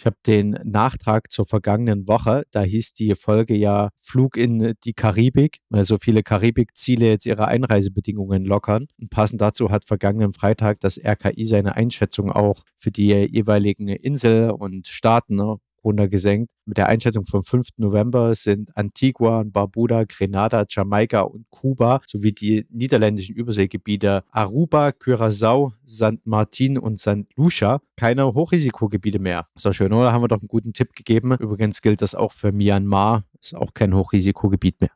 Ich habe den Nachtrag zur vergangenen Woche. Da hieß die Folge ja Flug in die Karibik, weil so viele Karibikziele jetzt ihre Einreisebedingungen lockern. Und passend dazu hat vergangenen Freitag das RKI seine Einschätzung auch für die jeweiligen Insel und Staaten ne, runtergesenkt. Mit der Einschätzung vom 5. November sind Antigua und Barbuda, Grenada, Jamaika und Kuba sowie die niederländischen Überseegebiete Aruba, Curaçao, St. Martin und St. Lucia keine Hochrisikogebiete mehr. Doch schön, oder? Haben wir doch einen guten Tipp gegeben. Übrigens gilt das auch für Myanmar. Ist auch kein Hochrisikogebiet mehr.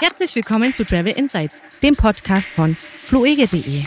Herzlich willkommen zu Travel Insights, dem Podcast von fluege.de.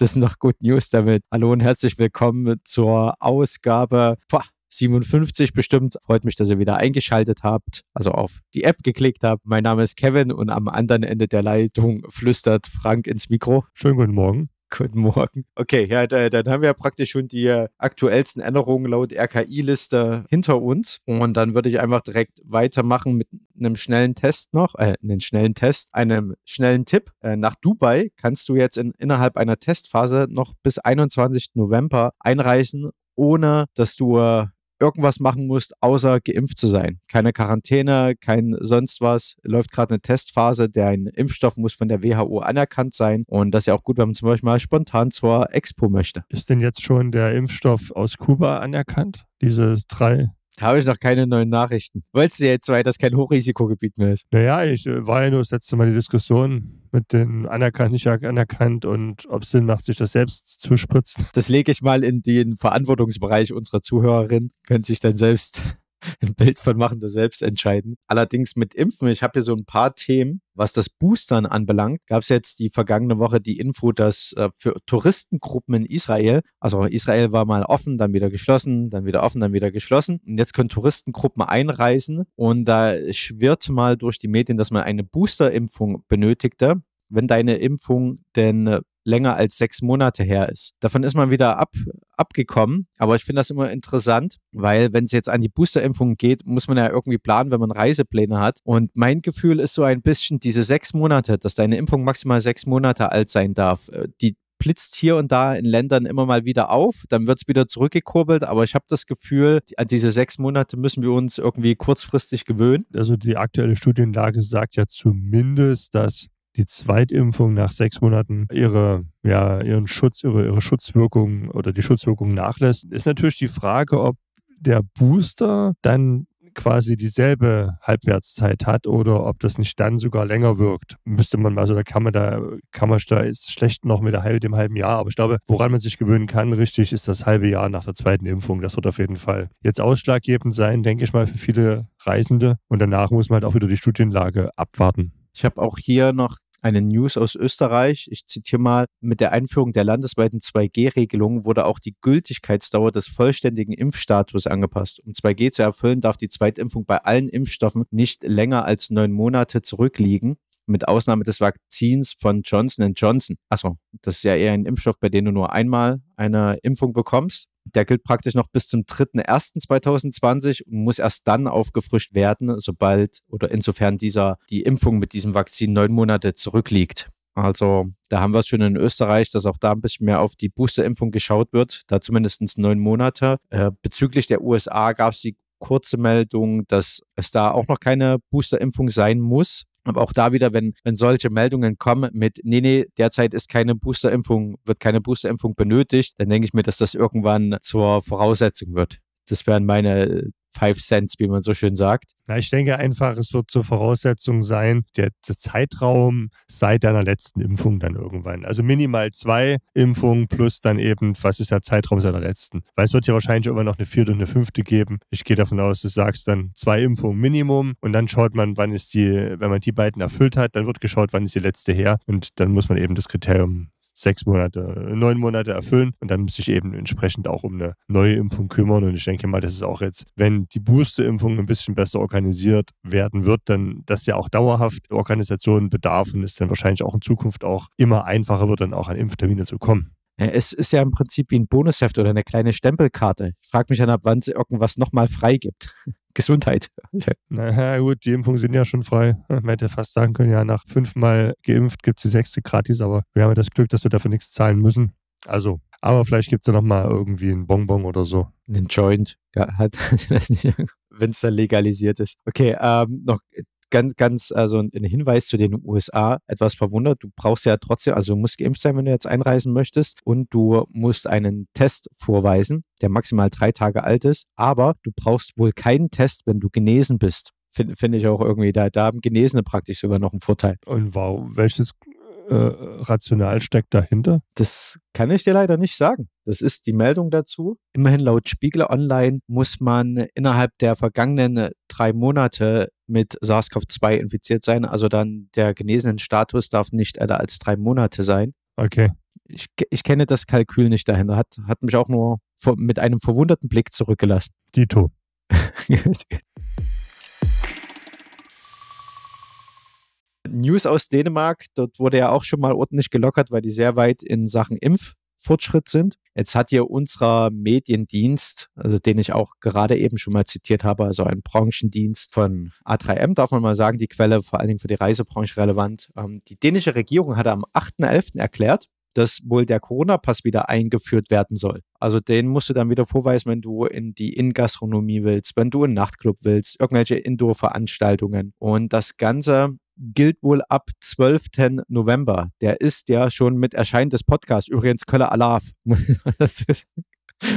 Das sind noch Good News damit. Hallo und herzlich willkommen zur Ausgabe boah, 57 bestimmt. Freut mich, dass ihr wieder eingeschaltet habt, also auf die App geklickt habt. Mein Name ist Kevin und am anderen Ende der Leitung flüstert Frank ins Mikro. Schönen guten Morgen. Guten Morgen. Okay, ja, dann haben wir praktisch schon die aktuellsten Änderungen laut RKI-Liste hinter uns. Und dann würde ich einfach direkt weitermachen mit einem schnellen Test noch, äh, einen schnellen Test, einem schnellen Tipp. Äh, nach Dubai kannst du jetzt in, innerhalb einer Testphase noch bis 21. November einreisen, ohne dass du äh, irgendwas machen musst, außer geimpft zu sein. Keine Quarantäne, kein sonst was. Läuft gerade eine Testphase. Der ein Impfstoff muss von der WHO anerkannt sein. Und das ist ja auch gut, wenn man zum Beispiel mal spontan zur Expo möchte. Ist denn jetzt schon der Impfstoff aus Kuba anerkannt? Diese drei habe ich noch keine neuen Nachrichten. Wolltest du jetzt, weil das kein Hochrisikogebiet mehr ist? Naja, ich äh, war ja nur das letzte Mal die Diskussion mit den anerkannt, nicht anerkannt und ob es Sinn macht, sich das selbst zu spritzen. Das lege ich mal in den Verantwortungsbereich unserer Zuhörerin. Können sich dann selbst ein Bild von machen, das selbst entscheiden. Allerdings mit Impfen, ich habe hier so ein paar Themen. Was das Boostern anbelangt, gab es jetzt die vergangene Woche die Info, dass äh, für Touristengruppen in Israel, also Israel war mal offen, dann wieder geschlossen, dann wieder offen, dann wieder geschlossen. Und jetzt können Touristengruppen einreisen und da schwirrt mal durch die Medien, dass man eine Boosterimpfung benötigte wenn deine Impfung denn äh, länger als sechs Monate her ist. Davon ist man wieder ab, abgekommen, aber ich finde das immer interessant, weil wenn es jetzt an die Boosterimpfung geht, muss man ja irgendwie planen, wenn man Reisepläne hat. Und mein Gefühl ist so ein bisschen diese sechs Monate, dass deine Impfung maximal sechs Monate alt sein darf. Äh, die blitzt hier und da in Ländern immer mal wieder auf, dann wird es wieder zurückgekurbelt, aber ich habe das Gefühl, an diese sechs Monate müssen wir uns irgendwie kurzfristig gewöhnen. Also die aktuelle Studienlage sagt ja zumindest, dass die Zweitimpfung nach sechs Monaten ihre, ja, ihren Schutz, ihre, ihre Schutzwirkung oder die Schutzwirkung nachlässt, ist natürlich die Frage, ob der Booster dann quasi dieselbe Halbwertszeit hat oder ob das nicht dann sogar länger wirkt. Müsste man, also da kann man da, kann man da ist schlecht noch mit der dem halben Jahr, aber ich glaube, woran man sich gewöhnen kann, richtig, ist das halbe Jahr nach der zweiten Impfung. Das wird auf jeden Fall jetzt ausschlaggebend sein, denke ich mal, für viele Reisende. Und danach muss man halt auch wieder die Studienlage abwarten. Ich habe auch hier noch eine News aus Österreich. Ich zitiere mal, mit der Einführung der landesweiten 2G-Regelung wurde auch die Gültigkeitsdauer des vollständigen Impfstatus angepasst. Um 2G zu erfüllen, darf die Zweitimpfung bei allen Impfstoffen nicht länger als neun Monate zurückliegen mit Ausnahme des Vakzins von Johnson Johnson. Achso, das ist ja eher ein Impfstoff, bei dem du nur einmal eine Impfung bekommst. Der gilt praktisch noch bis zum 3.1.2020 und muss erst dann aufgefrischt werden, sobald oder insofern dieser, die Impfung mit diesem Vakzin neun Monate zurückliegt. Also da haben wir es schon in Österreich, dass auch da ein bisschen mehr auf die Boosterimpfung geschaut wird, da zumindest neun Monate. Äh, bezüglich der USA gab es die kurze Meldung, dass es da auch noch keine Boosterimpfung sein muss. Aber auch da wieder, wenn, wenn solche Meldungen kommen mit, nee, nee, derzeit ist keine Boosterimpfung, wird keine Boosterimpfung benötigt, dann denke ich mir, dass das irgendwann zur Voraussetzung wird. Das wären meine Five Cents, wie man so schön sagt. Na, ich denke einfach, es wird zur Voraussetzung sein, der, der, Zeitraum seit deiner letzten Impfung dann irgendwann. Also minimal zwei Impfungen plus dann eben, was ist der Zeitraum seit der letzten? Weil es wird ja wahrscheinlich immer noch eine vierte und eine fünfte geben. Ich gehe davon aus, du sagst dann zwei Impfungen Minimum und dann schaut man, wann ist die, wenn man die beiden erfüllt hat, dann wird geschaut, wann ist die letzte her und dann muss man eben das Kriterium sechs Monate, neun Monate erfüllen und dann muss ich eben entsprechend auch um eine neue Impfung kümmern. Und ich denke mal, das ist auch jetzt, wenn die Booster-Impfung ein bisschen besser organisiert werden wird, dann das ja auch dauerhaft Organisationen bedarf und es dann wahrscheinlich auch in Zukunft auch immer einfacher wird, dann auch an Impftermine zu kommen. Es ist ja im Prinzip wie ein Bonusheft oder eine kleine Stempelkarte. Ich frage mich dann, ab wann es irgendwas nochmal frei gibt. Gesundheit. Naja, gut, die Impfungen sind ja schon frei. Man hätte fast sagen können, ja, nach fünfmal geimpft gibt es die sechste gratis, aber wir haben ja das Glück, dass wir dafür nichts zahlen müssen. Also, aber vielleicht gibt es ja nochmal irgendwie einen Bonbon oder so. Einen Joint, wenn es dann legalisiert ist. Okay, ähm, noch ganz, ganz, also ein Hinweis zu den USA, etwas verwundert. Du brauchst ja trotzdem, also du musst geimpft sein, wenn du jetzt einreisen möchtest und du musst einen Test vorweisen, der maximal drei Tage alt ist, aber du brauchst wohl keinen Test, wenn du genesen bist. Finde find ich auch irgendwie, da, da haben Genesene praktisch sogar noch einen Vorteil. Und wow, welches äh, Rational steckt dahinter? Das kann ich dir leider nicht sagen. Das ist die Meldung dazu. Immerhin laut Spiegel Online muss man innerhalb der vergangenen drei Monate mit SARS-CoV-2 infiziert sein. Also dann der genesenen Status darf nicht älter als drei Monate sein. Okay. Ich, ich kenne das Kalkül nicht dahinter. Hat, hat mich auch nur mit einem verwunderten Blick zurückgelassen. Dito. News aus Dänemark, dort wurde ja auch schon mal ordentlich gelockert, weil die sehr weit in Sachen Impffortschritt sind. Jetzt hat hier unser Mediendienst, also den ich auch gerade eben schon mal zitiert habe, also ein Branchendienst von A3M, darf man mal sagen, die Quelle vor allen Dingen für die Reisebranche relevant. Ähm, die dänische Regierung hatte am 8.11. erklärt, dass wohl der Corona-Pass wieder eingeführt werden soll. Also den musst du dann wieder vorweisen, wenn du in die Innengastronomie willst, wenn du in Nachtclub willst, irgendwelche Indoor-Veranstaltungen. Und das Ganze gilt wohl ab 12. November. Der ist ja schon mit Erscheinen des Podcasts. Übrigens Köller Alaf.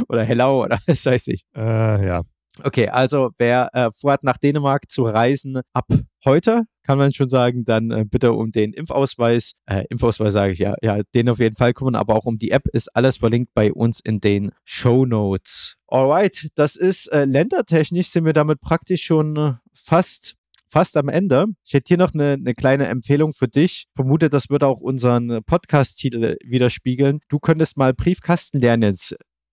oder Hello oder das weiß ich. Äh, ja. Okay, also wer äh, vorhat, nach Dänemark zu reisen, ab heute kann man schon sagen, dann äh, bitte um den Impfausweis, äh, Impfausweis sage ich ja, ja, den auf jeden Fall kümmern, aber auch um die App ist alles verlinkt bei uns in den Show Notes. Alright, das ist äh, ländertechnisch sind wir damit praktisch schon äh, fast fast am Ende. Ich hätte hier noch eine, eine kleine Empfehlung für dich. Vermute, das würde auch unseren Podcast-Titel widerspiegeln. Du könntest mal Briefkasten lernen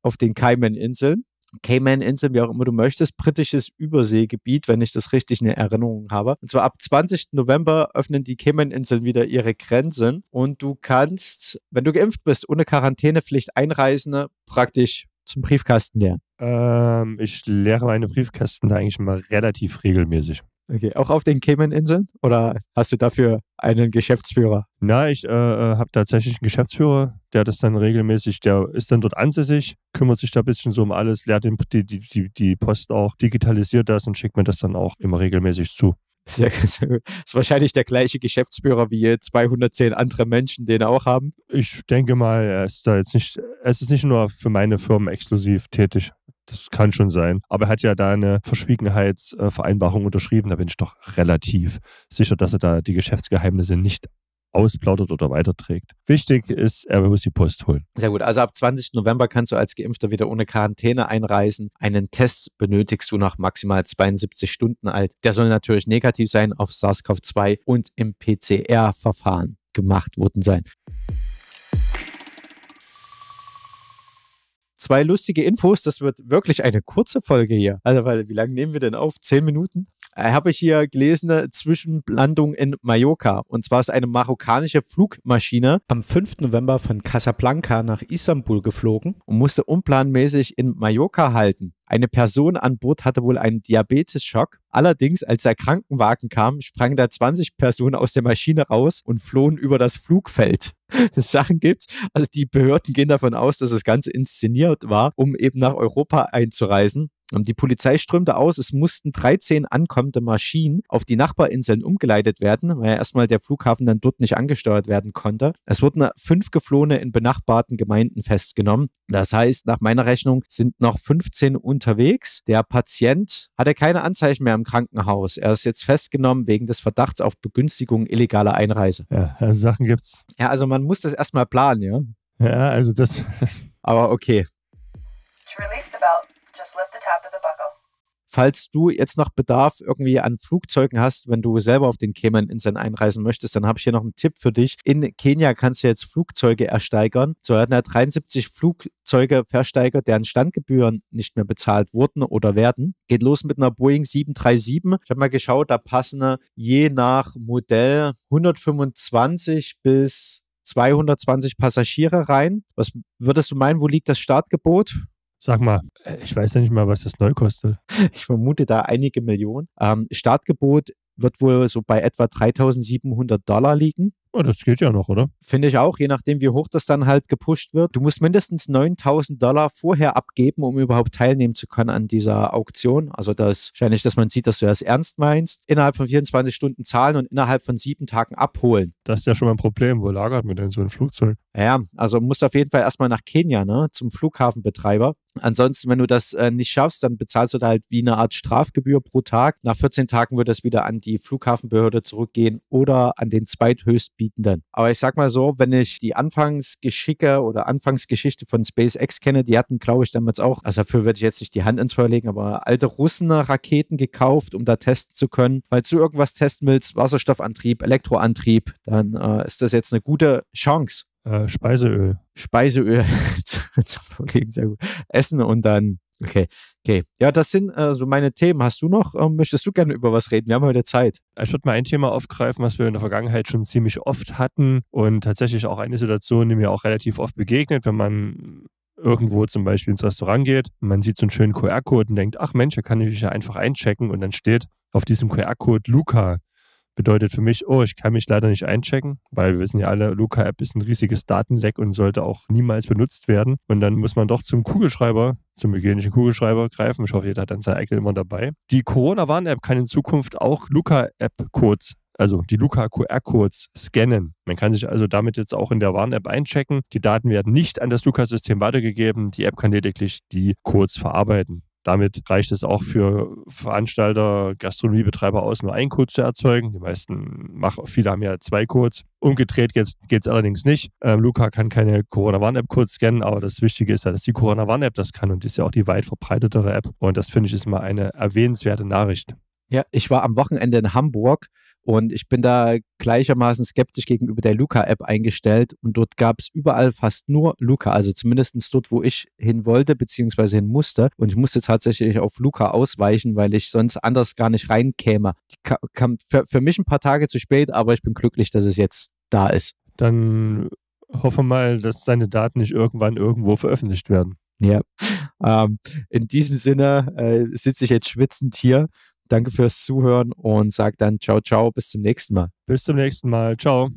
auf den Cayman-Inseln. Cayman-Inseln, wie auch immer du möchtest, britisches Überseegebiet, wenn ich das richtig in Erinnerung habe. Und zwar ab 20. November öffnen die Cayman-Inseln wieder ihre Grenzen und du kannst, wenn du geimpft bist, ohne Quarantänepflicht einreisen, praktisch zum Briefkasten lernen. Ähm, ich lehre meine Briefkästen da eigentlich mal relativ regelmäßig. Okay, auch auf den Cayman-Inseln? Oder hast du dafür einen Geschäftsführer? Na, ich äh, äh habe tatsächlich einen Geschäftsführer, der das dann regelmäßig, der ist dann dort ansässig, kümmert sich da ein bisschen so um alles, lehrt den, die, die, die Post auch, digitalisiert das und schickt mir das dann auch immer regelmäßig zu. Sehr, sehr gut. Ist wahrscheinlich der gleiche Geschäftsführer wie 210 andere Menschen, den er auch haben. Ich denke mal, er ist da jetzt nicht, es ist nicht nur für meine Firmen exklusiv tätig. Das kann schon sein. Aber er hat ja da eine Verschwiegenheitsvereinbarung unterschrieben. Da bin ich doch relativ sicher, dass er da die Geschäftsgeheimnisse nicht ausplaudert oder weiterträgt. Wichtig ist, er muss die Post holen. Sehr gut. Also ab 20. November kannst du als Geimpfter wieder ohne Quarantäne einreisen. Einen Test benötigst du nach maximal 72 Stunden alt. Der soll natürlich negativ sein auf SARS-CoV-2 und im PCR-Verfahren gemacht worden sein. Zwei lustige Infos. Das wird wirklich eine kurze Folge hier. Also, weil, wie lange nehmen wir denn auf? Zehn Minuten? Äh, habe ich hier gelesen, äh, Zwischenlandung in Mallorca. Und zwar ist eine marokkanische Flugmaschine am 5. November von Casablanca nach Istanbul geflogen und musste unplanmäßig in Mallorca halten. Eine Person an Bord hatte wohl einen Diabetesschock. Allerdings, als der Krankenwagen kam, sprangen da 20 Personen aus der Maschine raus und flohen über das Flugfeld. Sachen gibt's. Also die Behörden gehen davon aus, dass das Ganze inszeniert war, um eben nach Europa einzureisen. Die Polizei strömte aus, es mussten 13 ankommende Maschinen auf die Nachbarinseln umgeleitet werden, weil ja erstmal der Flughafen dann dort nicht angesteuert werden konnte. Es wurden fünf Geflohene in benachbarten Gemeinden festgenommen. Das heißt, nach meiner Rechnung sind noch 15 unterwegs. Der Patient hatte keine Anzeichen mehr im Krankenhaus. Er ist jetzt festgenommen wegen des Verdachts auf Begünstigung illegaler Einreise. Ja, also Sachen gibt's. Ja, also man muss das erstmal planen, ja. Ja, also das. Aber okay. Falls du jetzt noch Bedarf irgendwie an Flugzeugen hast, wenn du selber auf den Cayman-Inseln einreisen möchtest, dann habe ich hier noch einen Tipp für dich. In Kenia kannst du jetzt Flugzeuge ersteigern. So hatten ja 73 Flugzeuge versteigert, deren Standgebühren nicht mehr bezahlt wurden oder werden. Geht los mit einer Boeing 737. Ich habe mal geschaut, da passen je nach Modell 125 bis 220 Passagiere rein. Was würdest du meinen, wo liegt das Startgebot? Sag mal, äh, ich weiß ja nicht mal, was das neu kostet. Ich vermute da einige Millionen. Ähm, Startgebot wird wohl so bei etwa 3700 Dollar liegen. Oh, das geht ja noch, oder? Finde ich auch, je nachdem, wie hoch das dann halt gepusht wird. Du musst mindestens 9000 Dollar vorher abgeben, um überhaupt teilnehmen zu können an dieser Auktion. Also das ist wahrscheinlich, dass man sieht, dass du das ernst meinst. Innerhalb von 24 Stunden zahlen und innerhalb von sieben Tagen abholen. Das ist ja schon mal ein Problem. Wo lagert man denn so ein Flugzeug? Ja, also musst auf jeden Fall erstmal nach Kenia, ne, zum Flughafenbetreiber. Ansonsten, wenn du das äh, nicht schaffst, dann bezahlst du da halt wie eine Art Strafgebühr pro Tag. Nach 14 Tagen wird das wieder an die Flughafenbehörde zurückgehen oder an den zweithöchstbietenden. Aber ich sag mal so, wenn ich die Anfangsgeschicke oder Anfangsgeschichte von SpaceX kenne, die hatten, glaube ich, damals auch, also dafür würde ich jetzt nicht die Hand ins Feuer legen, aber alte Russen-Raketen gekauft, um da testen zu können. Falls du irgendwas testen willst, Wasserstoffantrieb, Elektroantrieb, dann äh, ist das jetzt eine gute Chance. Äh, Speiseöl. Speiseöl sehr gut. Essen und dann, okay, okay. Ja, das sind äh, so meine Themen. Hast du noch, ähm, möchtest du gerne über was reden? Wir haben heute Zeit. Ich würde mal ein Thema aufgreifen, was wir in der Vergangenheit schon ziemlich oft hatten und tatsächlich auch eine Situation, die mir auch relativ oft begegnet, wenn man irgendwo zum Beispiel ins Restaurant geht, man sieht so einen schönen QR-Code und denkt, ach Mensch, da kann ich mich ja einfach einchecken und dann steht auf diesem QR-Code Luca bedeutet für mich, oh, ich kann mich leider nicht einchecken, weil wir wissen ja alle, Luca-App ist ein riesiges Datenleck und sollte auch niemals benutzt werden. Und dann muss man doch zum Kugelschreiber, zum hygienischen Kugelschreiber greifen. Ich hoffe, jeder hat dann sein eigenes immer dabei. Die Corona-Warn-App kann in Zukunft auch Luca-App-Codes also die Luca QR-Codes scannen. Man kann sich also damit jetzt auch in der Warn-App einchecken. Die Daten werden nicht an das Luca-System weitergegeben. Die App kann lediglich die Codes verarbeiten. Damit reicht es auch für Veranstalter, Gastronomiebetreiber aus, nur einen Code zu erzeugen. Die meisten machen, viele haben ja zwei Codes. Umgedreht geht es allerdings nicht. Ähm, Luca kann keine Corona-Warn-App-Codes scannen, aber das Wichtige ist ja, dass die Corona-Warn-App das kann und ist ja auch die weit verbreitetere App. Und das finde ich ist mal eine erwähnenswerte Nachricht. Ja, ich war am Wochenende in Hamburg und ich bin da gleichermaßen skeptisch gegenüber der Luca-App eingestellt. Und dort gab es überall fast nur Luca, also zumindest dort, wo ich hin wollte, beziehungsweise hin musste. Und ich musste tatsächlich auf Luca ausweichen, weil ich sonst anders gar nicht reinkäme. Die kam für, für mich ein paar Tage zu spät, aber ich bin glücklich, dass es jetzt da ist. Dann hoffe mal, dass deine Daten nicht irgendwann irgendwo veröffentlicht werden. Ja, ähm, in diesem Sinne äh, sitze ich jetzt schwitzend hier Danke fürs Zuhören und sage dann ciao, ciao, bis zum nächsten Mal. Bis zum nächsten Mal. Ciao.